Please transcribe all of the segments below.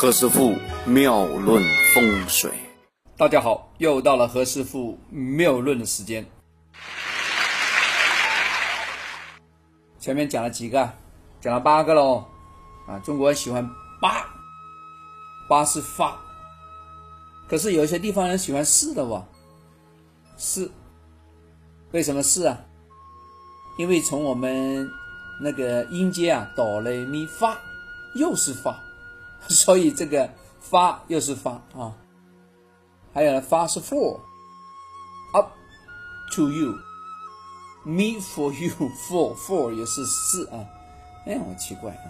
何师傅妙论风水，大家好，又到了何师傅妙论的时间。前面讲了几个，讲了八个喽。啊，中国人喜欢八，八是发，可是有一些地方人喜欢四的哇，四，为什么四啊？因为从我们那个音阶啊，哆来咪发，又是发，所以这个发又是发啊。还有呢，发是 for，up to you，me for you，for for 也是四啊。哎，我奇怪啊。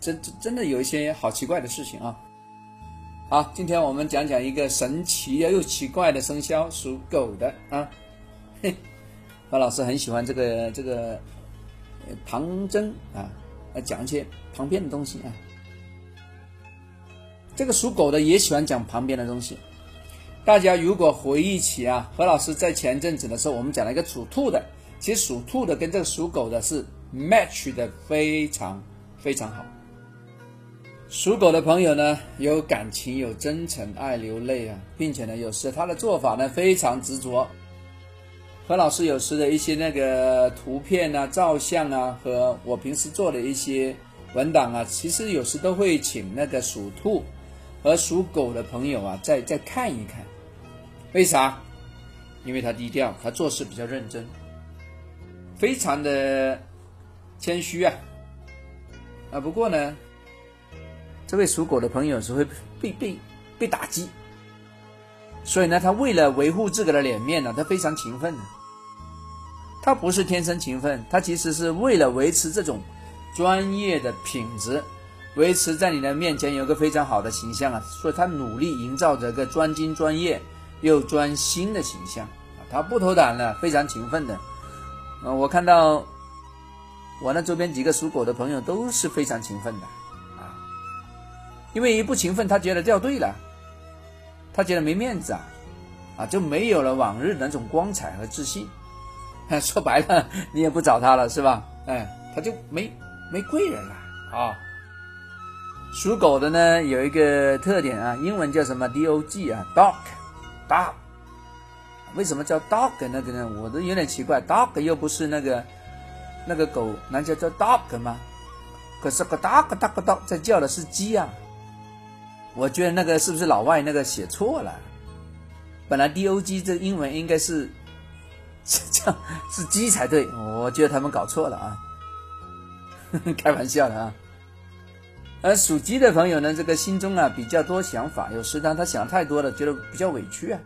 真真真的有一些好奇怪的事情啊！好，今天我们讲讲一个神奇又奇怪的生肖，属狗的啊。嘿，何老师很喜欢这个这个旁征啊，讲一些旁边的东西啊。这个属狗的也喜欢讲旁边的东西。大家如果回忆起啊，何老师在前阵子的时候，我们讲了一个属兔的，其实属兔的跟这个属狗的是 match 的非常非常好。属狗的朋友呢，有感情，有真诚，爱流泪啊，并且呢，有时他的做法呢非常执着。何老师有时的一些那个图片啊、照相啊，和我平时做的一些文档啊，其实有时都会请那个属兔和属狗的朋友啊，再再看一看。为啥？因为他低调，他做事比较认真，非常的谦虚啊。啊，不过呢。这位属狗的朋友是会被被被打击，所以呢，他为了维护自己的脸面呢，他非常勤奋。他不是天生勤奋，他其实是为了维持这种专业的品质，维持在你的面前有个非常好的形象啊，所以他努力营造着个专精专业又专心的形象啊。他不偷懒的，非常勤奋的。嗯，我看到我那周边几个属狗的朋友都是非常勤奋的啊。因为一不勤奋，他觉得掉队了，他觉得没面子啊，啊，就没有了往日那种光彩和自信。说白了，你也不找他了，是吧？哎，他就没没贵人了啊。属狗的呢，有一个特点啊，英文叫什么？D O G 啊，dog，dog。为什么叫 dog 那个呢？我都有点奇怪，dog 又不是那个那个狗，那叫叫 dog 吗？可是个 dog dog dog 在叫的是鸡啊。我觉得那个是不是老外那个写错了？本来 D O G 这英文应该是 这样是鸡才对，我觉得他们搞错了啊，开玩笑的啊。而属鸡的朋友呢，这个心中啊比较多想法，有时呢他想太多了，觉得比较委屈啊，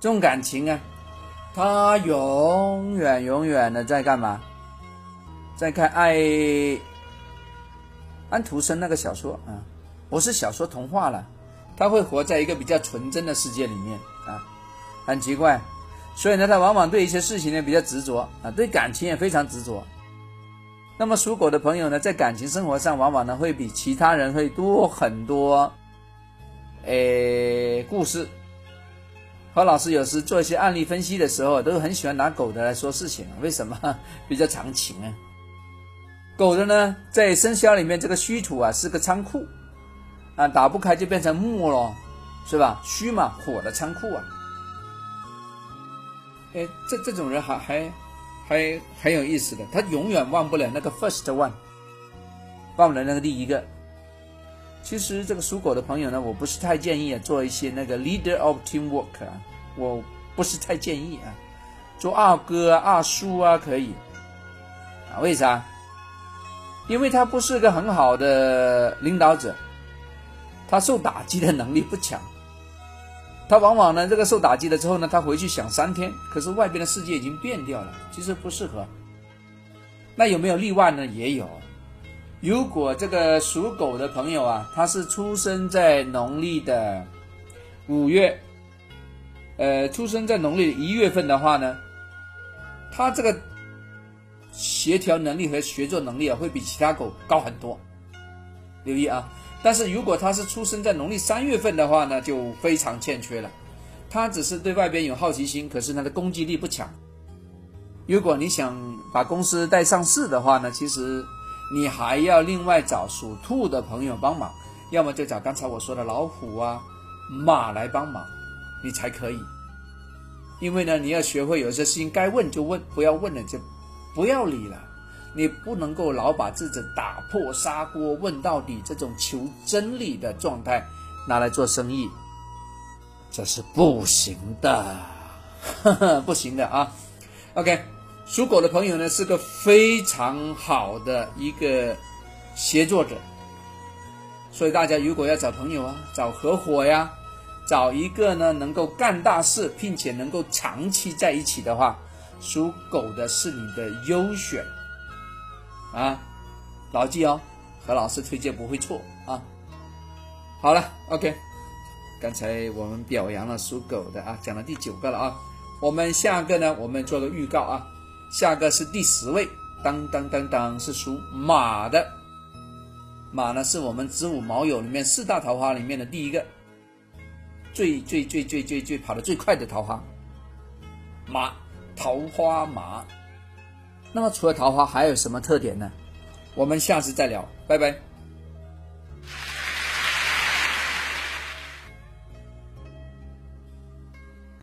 重感情啊，他永远永远的在干嘛？在看爱安徒生那个小说啊。不是小说童话了，他会活在一个比较纯真的世界里面啊，很奇怪，所以呢，他往往对一些事情呢比较执着啊，对感情也非常执着。那么属狗的朋友呢，在感情生活上往往呢会比其他人会多很多，诶，故事。何老师有时做一些案例分析的时候，都很喜欢拿狗的来说事情，为什么？比较长情啊。狗的呢，在生肖里面这个虚土啊是个仓库。啊，打不开就变成木了，是吧？虚嘛，火的仓库啊。哎，这这种人还还还很有意思的，他永远忘不了那个 first one，忘不了那个第一个。其实这个属狗的朋友呢，我不是太建议做一些那个 leader of teamwork 啊，我不是太建议啊，做二哥、二叔啊可以啊？为啥？因为他不是个很好的领导者。他受打击的能力不强，他往往呢，这个受打击了之后呢，他回去想三天，可是外边的世界已经变掉了，其实不适合。那有没有例外呢？也有。如果这个属狗的朋友啊，他是出生在农历的五月，呃，出生在农历一月份的话呢，他这个协调能力和学作能力啊，会比其他狗高很多。留意啊。但是如果他是出生在农历三月份的话呢，就非常欠缺了。他只是对外边有好奇心，可是他的攻击力不强。如果你想把公司带上市的话呢，其实你还要另外找属兔的朋友帮忙，要么就找刚才我说的老虎啊、马来帮忙，你才可以。因为呢，你要学会有些事情该问就问，不要问了就不要理了。你不能够老把自己打破砂锅问到底这种求真理的状态拿来做生意，这是不行的，不行的啊。OK，属狗的朋友呢是个非常好的一个协作者，所以大家如果要找朋友啊，找合伙呀。找一个呢能够干大事，并且能够长期在一起的话，属狗的是你的优选啊，牢记哦，何老师推荐不会错啊。好了，OK，刚才我们表扬了属狗的啊，讲了第九个了啊，我们下个呢，我们做个预告啊，下个是第十位，当当当当是属马的，马呢是我们子午卯酉里面四大桃花里面的第一个。最最最最最最跑得最快的桃花马，桃花马。那么除了桃花还有什么特点呢？我们下次再聊，拜拜。